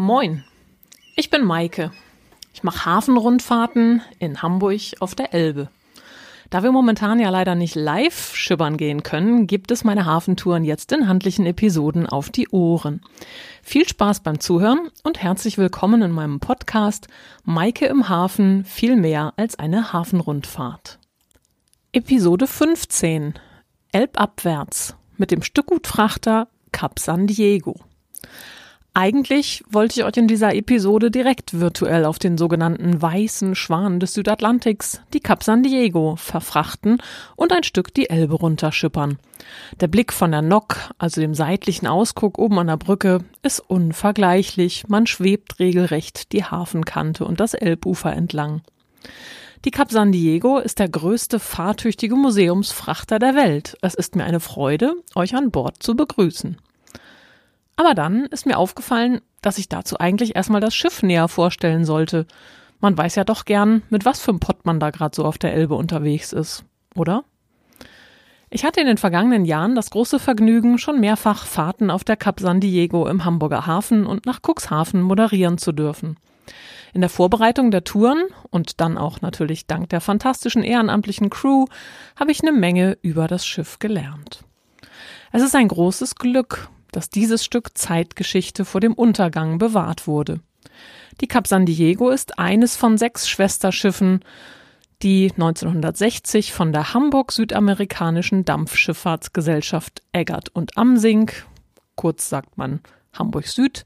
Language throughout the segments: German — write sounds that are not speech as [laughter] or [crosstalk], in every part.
Moin, ich bin Maike. Ich mache Hafenrundfahrten in Hamburg auf der Elbe. Da wir momentan ja leider nicht live schibbern gehen können, gibt es meine Hafentouren jetzt in handlichen Episoden auf die Ohren. Viel Spaß beim Zuhören und herzlich willkommen in meinem Podcast Maike im Hafen viel mehr als eine Hafenrundfahrt. Episode 15 Elbabwärts mit dem Stückgutfrachter Cap San Diego. Eigentlich wollte ich euch in dieser Episode direkt virtuell auf den sogenannten weißen Schwan des Südatlantiks, die Cap San Diego, verfrachten und ein Stück die Elbe runterschippern. Der Blick von der Nock, also dem seitlichen Ausguck oben an der Brücke, ist unvergleichlich. Man schwebt regelrecht die Hafenkante und das Elbufer entlang. Die Cap San Diego ist der größte fahrtüchtige Museumsfrachter der Welt. Es ist mir eine Freude, euch an Bord zu begrüßen. Aber dann ist mir aufgefallen, dass ich dazu eigentlich erstmal das Schiff näher vorstellen sollte. Man weiß ja doch gern, mit was für einem Pott man da gerade so auf der Elbe unterwegs ist, oder? Ich hatte in den vergangenen Jahren das große Vergnügen, schon mehrfach Fahrten auf der Cap San Diego im Hamburger Hafen und nach Cuxhaven moderieren zu dürfen. In der Vorbereitung der Touren und dann auch natürlich dank der fantastischen ehrenamtlichen Crew habe ich eine Menge über das Schiff gelernt. Es ist ein großes Glück, dass dieses Stück Zeitgeschichte vor dem Untergang bewahrt wurde. Die Cap San Diego ist eines von sechs Schwesterschiffen, die 1960 von der Hamburg-Südamerikanischen Dampfschifffahrtsgesellschaft Eggert und Amsink, kurz sagt man Hamburg Süd,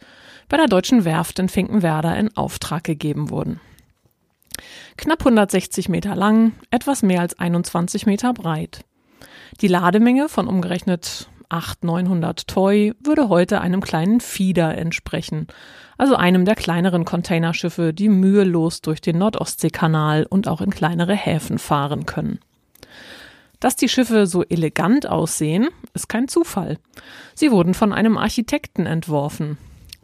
bei der deutschen Werft in Finkenwerder in Auftrag gegeben wurden. Knapp 160 Meter lang, etwas mehr als 21 Meter breit. Die Lademenge von umgerechnet 800, 900 Toy würde heute einem kleinen Fieder entsprechen, also einem der kleineren Containerschiffe, die mühelos durch den Nordostseekanal und auch in kleinere Häfen fahren können. Dass die Schiffe so elegant aussehen, ist kein Zufall. Sie wurden von einem Architekten entworfen.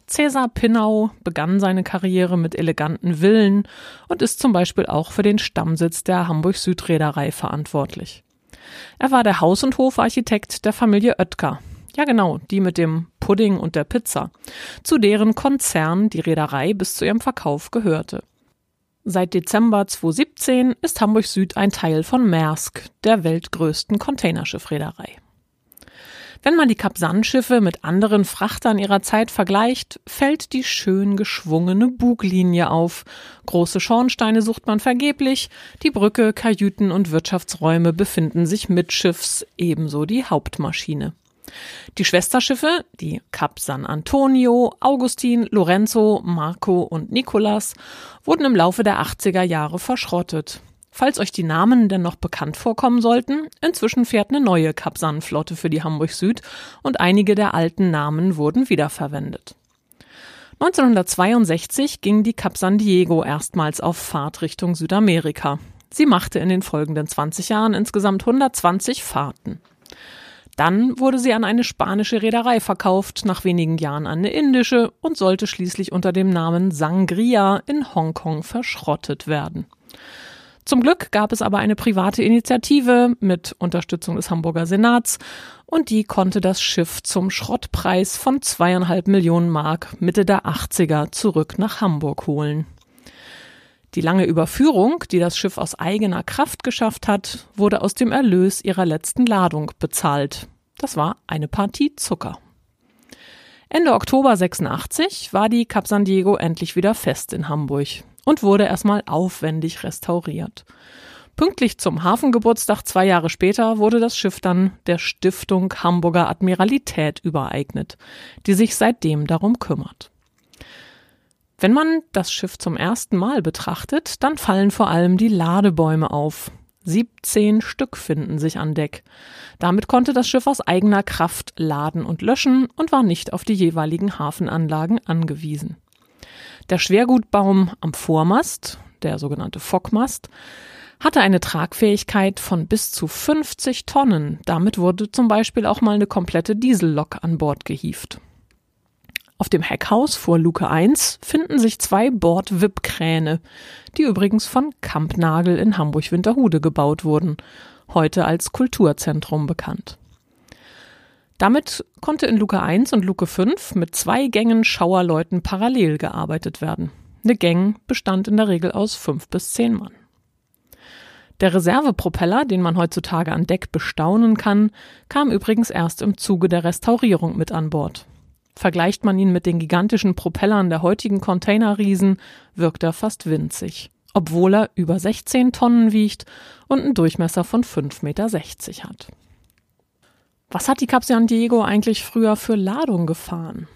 Cäsar Pinnau begann seine Karriere mit eleganten Villen und ist zum Beispiel auch für den Stammsitz der Hamburg-Süd-Reederei verantwortlich. Er war der Haus- und Hofarchitekt der Familie Oetker. Ja, genau, die mit dem Pudding und der Pizza, zu deren Konzern die Reederei bis zu ihrem Verkauf gehörte. Seit Dezember 2017 ist Hamburg Süd ein Teil von Maersk, der weltgrößten Containerschiffreederei. Wenn man die Kapsan-Schiffe mit anderen Frachtern ihrer Zeit vergleicht, fällt die schön geschwungene Buglinie auf. Große Schornsteine sucht man vergeblich, die Brücke, Kajüten und Wirtschaftsräume befinden sich mittschiffs, ebenso die Hauptmaschine. Die Schwesterschiffe, die Cap San Antonio, Augustin, Lorenzo, Marco und Nicolas, wurden im Laufe der 80er Jahre verschrottet. Falls euch die Namen denn noch bekannt vorkommen sollten, inzwischen fährt eine neue Kapsan-Flotte für die Hamburg Süd und einige der alten Namen wurden wiederverwendet. 1962 ging die Cap San Diego erstmals auf Fahrt Richtung Südamerika. Sie machte in den folgenden 20 Jahren insgesamt 120 Fahrten. Dann wurde sie an eine spanische Reederei verkauft, nach wenigen Jahren an eine indische und sollte schließlich unter dem Namen Sangria in Hongkong verschrottet werden. Zum Glück gab es aber eine private Initiative mit Unterstützung des Hamburger Senats und die konnte das Schiff zum Schrottpreis von zweieinhalb Millionen Mark Mitte der 80er zurück nach Hamburg holen. Die lange Überführung, die das Schiff aus eigener Kraft geschafft hat, wurde aus dem Erlös ihrer letzten Ladung bezahlt. Das war eine Partie Zucker. Ende Oktober 86 war die Cap San Diego endlich wieder fest in Hamburg und wurde erstmal aufwendig restauriert. Pünktlich zum Hafengeburtstag zwei Jahre später wurde das Schiff dann der Stiftung Hamburger Admiralität übereignet, die sich seitdem darum kümmert. Wenn man das Schiff zum ersten Mal betrachtet, dann fallen vor allem die Ladebäume auf. 17 Stück finden sich an Deck. Damit konnte das Schiff aus eigener Kraft laden und löschen und war nicht auf die jeweiligen Hafenanlagen angewiesen. Der Schwergutbaum am Vormast, der sogenannte Fockmast, hatte eine Tragfähigkeit von bis zu 50 Tonnen. Damit wurde zum Beispiel auch mal eine komplette Diesellok an Bord gehievt. Auf dem Heckhaus vor Luke 1 finden sich zwei Bord-Wippkräne, die übrigens von Kampnagel in Hamburg-Winterhude gebaut wurden, heute als Kulturzentrum bekannt. Damit konnte in Luke 1 und Luke 5 mit zwei Gängen Schauerleuten parallel gearbeitet werden. Eine Gang bestand in der Regel aus fünf bis zehn Mann. Der Reservepropeller, den man heutzutage an Deck bestaunen kann, kam übrigens erst im Zuge der Restaurierung mit an Bord. Vergleicht man ihn mit den gigantischen Propellern der heutigen Containerriesen, wirkt er fast winzig, obwohl er über 16 Tonnen wiegt und einen Durchmesser von 5,60 Meter hat. Was hat die Cap San Diego eigentlich früher für Ladung gefahren?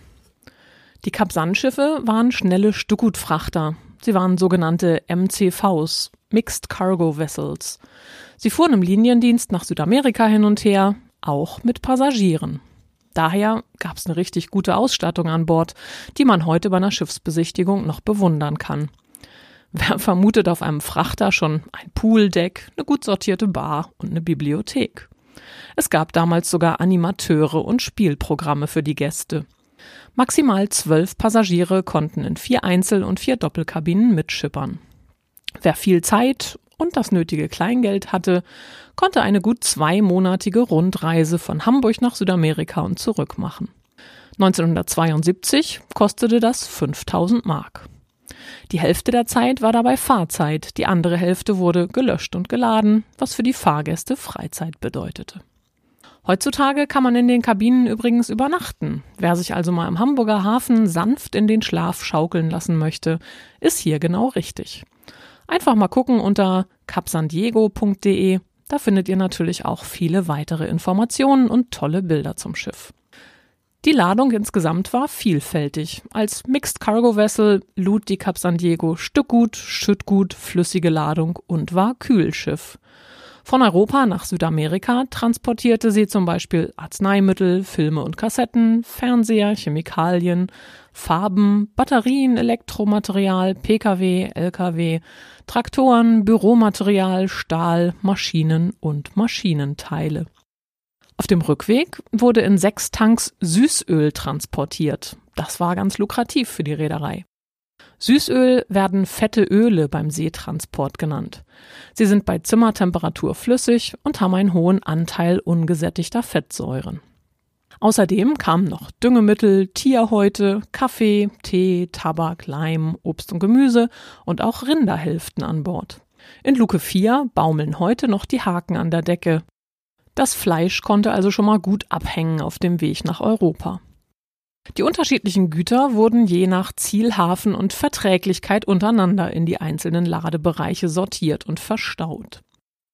Die Cap San-Schiffe waren schnelle Stückgutfrachter. Sie waren sogenannte MCVs, Mixed Cargo Vessels. Sie fuhren im Liniendienst nach Südamerika hin und her, auch mit Passagieren. Daher gab es eine richtig gute Ausstattung an Bord, die man heute bei einer Schiffsbesichtigung noch bewundern kann. Wer vermutet auf einem Frachter schon ein Pooldeck, eine gut sortierte Bar und eine Bibliothek? Es gab damals sogar Animateure und Spielprogramme für die Gäste. Maximal zwölf Passagiere konnten in vier Einzel- und vier Doppelkabinen mitschippern. Wer viel Zeit und das nötige Kleingeld hatte, konnte eine gut zweimonatige Rundreise von Hamburg nach Südamerika und zurück machen. 1972 kostete das 5000 Mark. Die Hälfte der Zeit war dabei Fahrzeit, die andere Hälfte wurde gelöscht und geladen, was für die Fahrgäste Freizeit bedeutete. Heutzutage kann man in den Kabinen übrigens übernachten. Wer sich also mal im Hamburger Hafen sanft in den Schlaf schaukeln lassen möchte, ist hier genau richtig. Einfach mal gucken unter capsandiego.de. Da findet ihr natürlich auch viele weitere Informationen und tolle Bilder zum Schiff. Die Ladung insgesamt war vielfältig. Als Mixed Cargo Vessel lud die Cap San Diego Stückgut, Schüttgut, flüssige Ladung und war Kühlschiff. Von Europa nach Südamerika transportierte sie zum Beispiel Arzneimittel, Filme und Kassetten, Fernseher, Chemikalien, Farben, Batterien, Elektromaterial, Pkw, Lkw, Traktoren, Büromaterial, Stahl, Maschinen und Maschinenteile. Auf dem Rückweg wurde in sechs Tanks Süßöl transportiert. Das war ganz lukrativ für die Reederei. Süßöl werden fette Öle beim Seetransport genannt. Sie sind bei Zimmertemperatur flüssig und haben einen hohen Anteil ungesättigter Fettsäuren. Außerdem kamen noch Düngemittel, Tierhäute, Kaffee, Tee, Tabak, Leim, Obst und Gemüse und auch Rinderhälften an Bord. In Luke 4 baumeln heute noch die Haken an der Decke. Das Fleisch konnte also schon mal gut abhängen auf dem Weg nach Europa. Die unterschiedlichen Güter wurden je nach Zielhafen und Verträglichkeit untereinander in die einzelnen Ladebereiche sortiert und verstaut.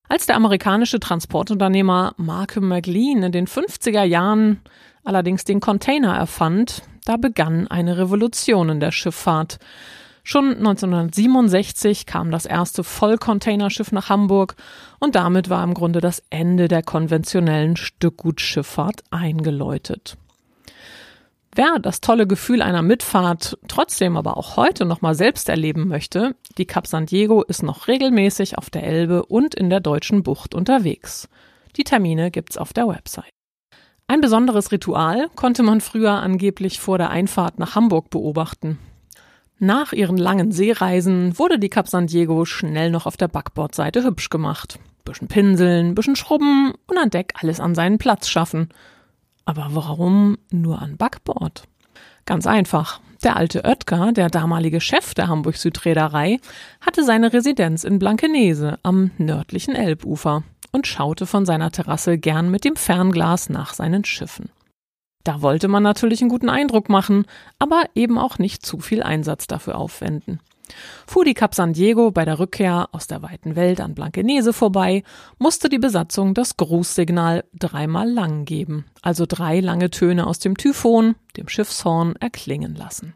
Als der amerikanische Transportunternehmer Markham McLean in den 50er Jahren allerdings den Container erfand, da begann eine Revolution in der Schifffahrt. Schon 1967 kam das erste Vollcontainerschiff nach Hamburg und damit war im Grunde das Ende der konventionellen Stückgutschifffahrt eingeläutet. Wer das tolle Gefühl einer Mitfahrt trotzdem aber auch heute noch mal selbst erleben möchte, die Cap San Diego ist noch regelmäßig auf der Elbe und in der deutschen Bucht unterwegs. Die Termine gibt's auf der Website. Ein besonderes Ritual konnte man früher angeblich vor der Einfahrt nach Hamburg beobachten. Nach ihren langen Seereisen wurde die Cap San Diego schnell noch auf der Backbordseite hübsch gemacht. Bisschen pinseln, bisschen schrubben und an Deck alles an seinen Platz schaffen – aber warum nur an Backbord? Ganz einfach. Der alte Oetker, der damalige Chef der Hamburg Südreederei, hatte seine Residenz in Blankenese am nördlichen Elbufer und schaute von seiner Terrasse gern mit dem Fernglas nach seinen Schiffen. Da wollte man natürlich einen guten Eindruck machen, aber eben auch nicht zu viel Einsatz dafür aufwenden fuhr die Cap San Diego bei der Rückkehr aus der weiten Welt an Blankenese vorbei, musste die Besatzung das Grußsignal dreimal lang geben, also drei lange Töne aus dem Typhon, dem Schiffshorn, erklingen lassen.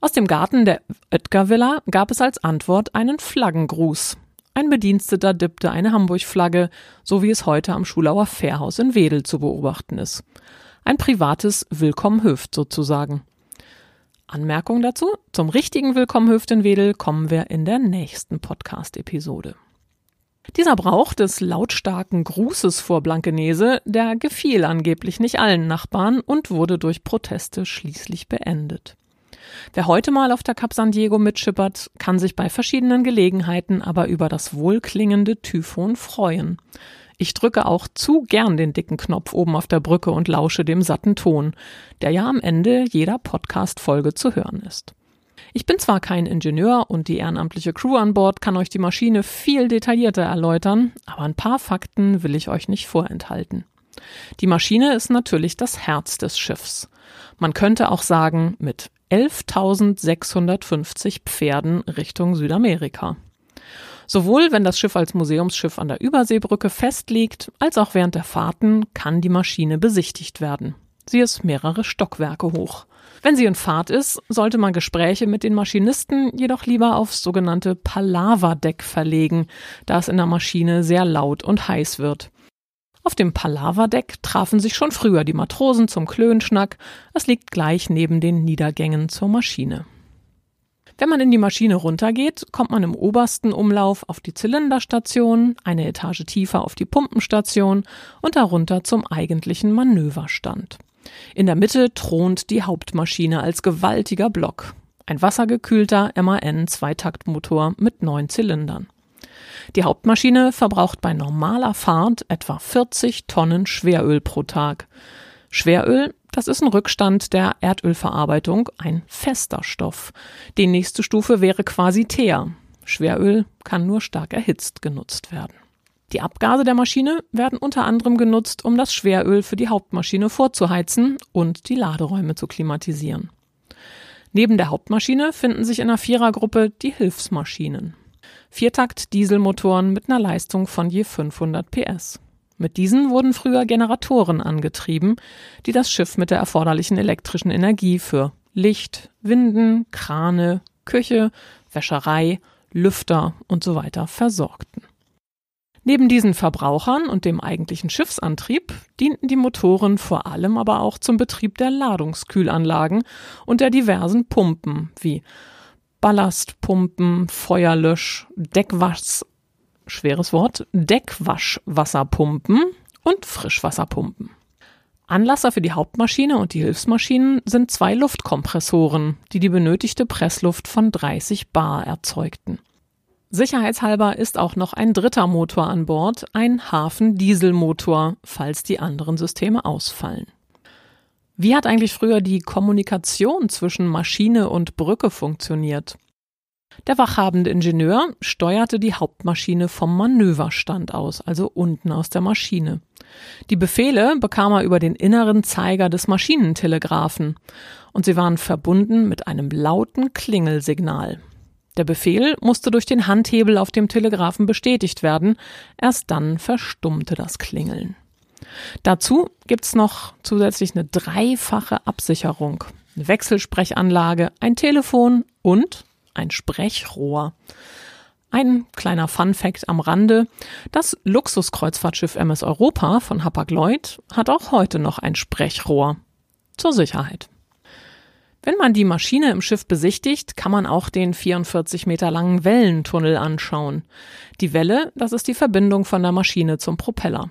Aus dem Garten der Oetker Villa gab es als Antwort einen Flaggengruß. Ein Bediensteter dippte eine Hamburg-Flagge, so wie es heute am Schulauer Fährhaus in Wedel zu beobachten ist. Ein privates Willkommen Höft sozusagen. Anmerkung dazu? Zum richtigen Willkommen Hüftenwedel kommen wir in der nächsten Podcast-Episode. Dieser Brauch des lautstarken Grußes vor Blankenese, der gefiel angeblich nicht allen Nachbarn und wurde durch Proteste schließlich beendet. Wer heute mal auf der Cap San Diego mitschippert, kann sich bei verschiedenen Gelegenheiten aber über das wohlklingende Typhon freuen. Ich drücke auch zu gern den dicken Knopf oben auf der Brücke und lausche dem satten Ton, der ja am Ende jeder Podcast-Folge zu hören ist. Ich bin zwar kein Ingenieur und die ehrenamtliche Crew an Bord kann euch die Maschine viel detaillierter erläutern, aber ein paar Fakten will ich euch nicht vorenthalten. Die Maschine ist natürlich das Herz des Schiffs. Man könnte auch sagen, mit 11.650 Pferden Richtung Südamerika. Sowohl wenn das Schiff als Museumsschiff an der Überseebrücke festliegt, als auch während der Fahrten kann die Maschine besichtigt werden. Sie ist mehrere Stockwerke hoch. Wenn sie in Fahrt ist, sollte man Gespräche mit den Maschinisten jedoch lieber aufs sogenannte Palaverdeck verlegen, da es in der Maschine sehr laut und heiß wird. Auf dem Palaverdeck trafen sich schon früher die Matrosen zum Klönschnack. Es liegt gleich neben den Niedergängen zur Maschine. Wenn man in die Maschine runtergeht, kommt man im obersten Umlauf auf die Zylinderstation, eine Etage tiefer auf die Pumpenstation und darunter zum eigentlichen Manöverstand. In der Mitte thront die Hauptmaschine als gewaltiger Block. Ein wassergekühlter MAN Zweitaktmotor mit neun Zylindern. Die Hauptmaschine verbraucht bei normaler Fahrt etwa 40 Tonnen Schweröl pro Tag. Schweröl, das ist ein Rückstand der Erdölverarbeitung, ein fester Stoff. Die nächste Stufe wäre quasi Teer. Schweröl kann nur stark erhitzt genutzt werden. Die Abgase der Maschine werden unter anderem genutzt, um das Schweröl für die Hauptmaschine vorzuheizen und die Laderäume zu klimatisieren. Neben der Hauptmaschine finden sich in der Vierergruppe die Hilfsmaschinen. Viertakt-Dieselmotoren mit einer Leistung von je 500 PS. Mit diesen wurden früher Generatoren angetrieben, die das Schiff mit der erforderlichen elektrischen Energie für Licht, Winden, Krane, Küche, Wäscherei, Lüfter und so weiter versorgten. Neben diesen Verbrauchern und dem eigentlichen Schiffsantrieb dienten die Motoren vor allem aber auch zum Betrieb der Ladungskühlanlagen und der diversen Pumpen wie Ballastpumpen, Feuerlösch, Deckwasch, schweres Wort, Deckwaschwasserpumpen und Frischwasserpumpen. Anlasser für die Hauptmaschine und die Hilfsmaschinen sind zwei Luftkompressoren, die die benötigte Pressluft von 30 Bar erzeugten. Sicherheitshalber ist auch noch ein dritter Motor an Bord, ein Hafen-Dieselmotor, falls die anderen Systeme ausfallen. Wie hat eigentlich früher die Kommunikation zwischen Maschine und Brücke funktioniert? Der wachhabende Ingenieur steuerte die Hauptmaschine vom Manöverstand aus, also unten aus der Maschine. Die Befehle bekam er über den inneren Zeiger des Maschinentelegraphen und sie waren verbunden mit einem lauten Klingelsignal. Der Befehl musste durch den Handhebel auf dem Telegraphen bestätigt werden, erst dann verstummte das Klingeln. Dazu gibt's noch zusätzlich eine dreifache Absicherung, eine Wechselsprechanlage, ein Telefon und ein Sprechrohr. Ein kleiner Fun-Fact am Rande: Das Luxuskreuzfahrtschiff MS Europa von Hapag-Lloyd hat auch heute noch ein Sprechrohr zur Sicherheit. Wenn man die Maschine im Schiff besichtigt, kann man auch den 44 Meter langen Wellentunnel anschauen. Die Welle, das ist die Verbindung von der Maschine zum Propeller.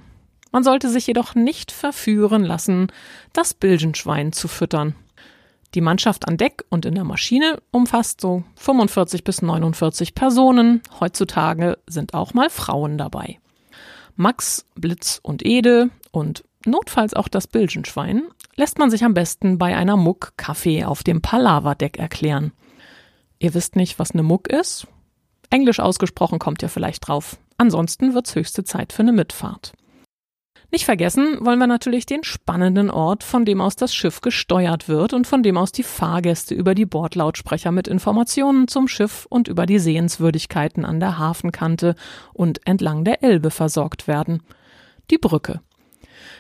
Man sollte sich jedoch nicht verführen lassen, das Bilgenschwein zu füttern. Die Mannschaft an Deck und in der Maschine umfasst so 45 bis 49 Personen. Heutzutage sind auch mal Frauen dabei. Max, Blitz und Ede und notfalls auch das Bilgenschwein lässt man sich am besten bei einer Muck Kaffee auf dem Palaverdeck erklären. Ihr wisst nicht, was eine Muck ist? Englisch ausgesprochen kommt ihr vielleicht drauf. Ansonsten wird's höchste Zeit für eine Mitfahrt. Nicht vergessen wollen wir natürlich den spannenden Ort, von dem aus das Schiff gesteuert wird und von dem aus die Fahrgäste über die Bordlautsprecher mit Informationen zum Schiff und über die Sehenswürdigkeiten an der Hafenkante und entlang der Elbe versorgt werden. Die Brücke.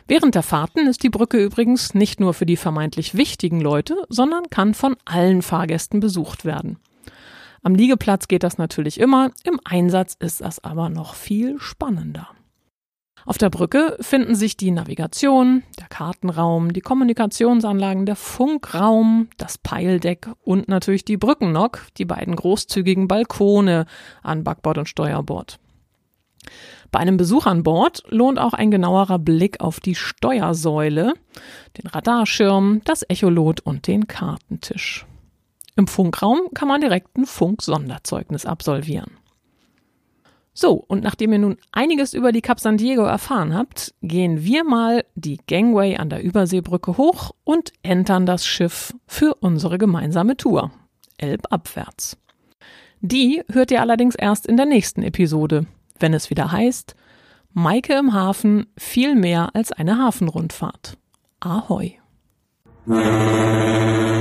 Während der Fahrten ist die Brücke übrigens nicht nur für die vermeintlich wichtigen Leute, sondern kann von allen Fahrgästen besucht werden. Am Liegeplatz geht das natürlich immer, im Einsatz ist das aber noch viel spannender. Auf der Brücke finden sich die Navigation, der Kartenraum, die Kommunikationsanlagen, der Funkraum, das Peildeck und natürlich die Brückennok, die beiden großzügigen Balkone an Backbord und Steuerbord. Bei einem Besuch an Bord lohnt auch ein genauerer Blick auf die Steuersäule, den Radarschirm, das Echolot und den Kartentisch. Im Funkraum kann man direkt ein Funk-Sonderzeugnis absolvieren. So, und nachdem ihr nun einiges über die Cap San Diego erfahren habt, gehen wir mal die Gangway an der Überseebrücke hoch und entern das Schiff für unsere gemeinsame Tour. Elbabwärts. Die hört ihr allerdings erst in der nächsten Episode, wenn es wieder heißt, Maike im Hafen viel mehr als eine Hafenrundfahrt. Ahoi. [laughs]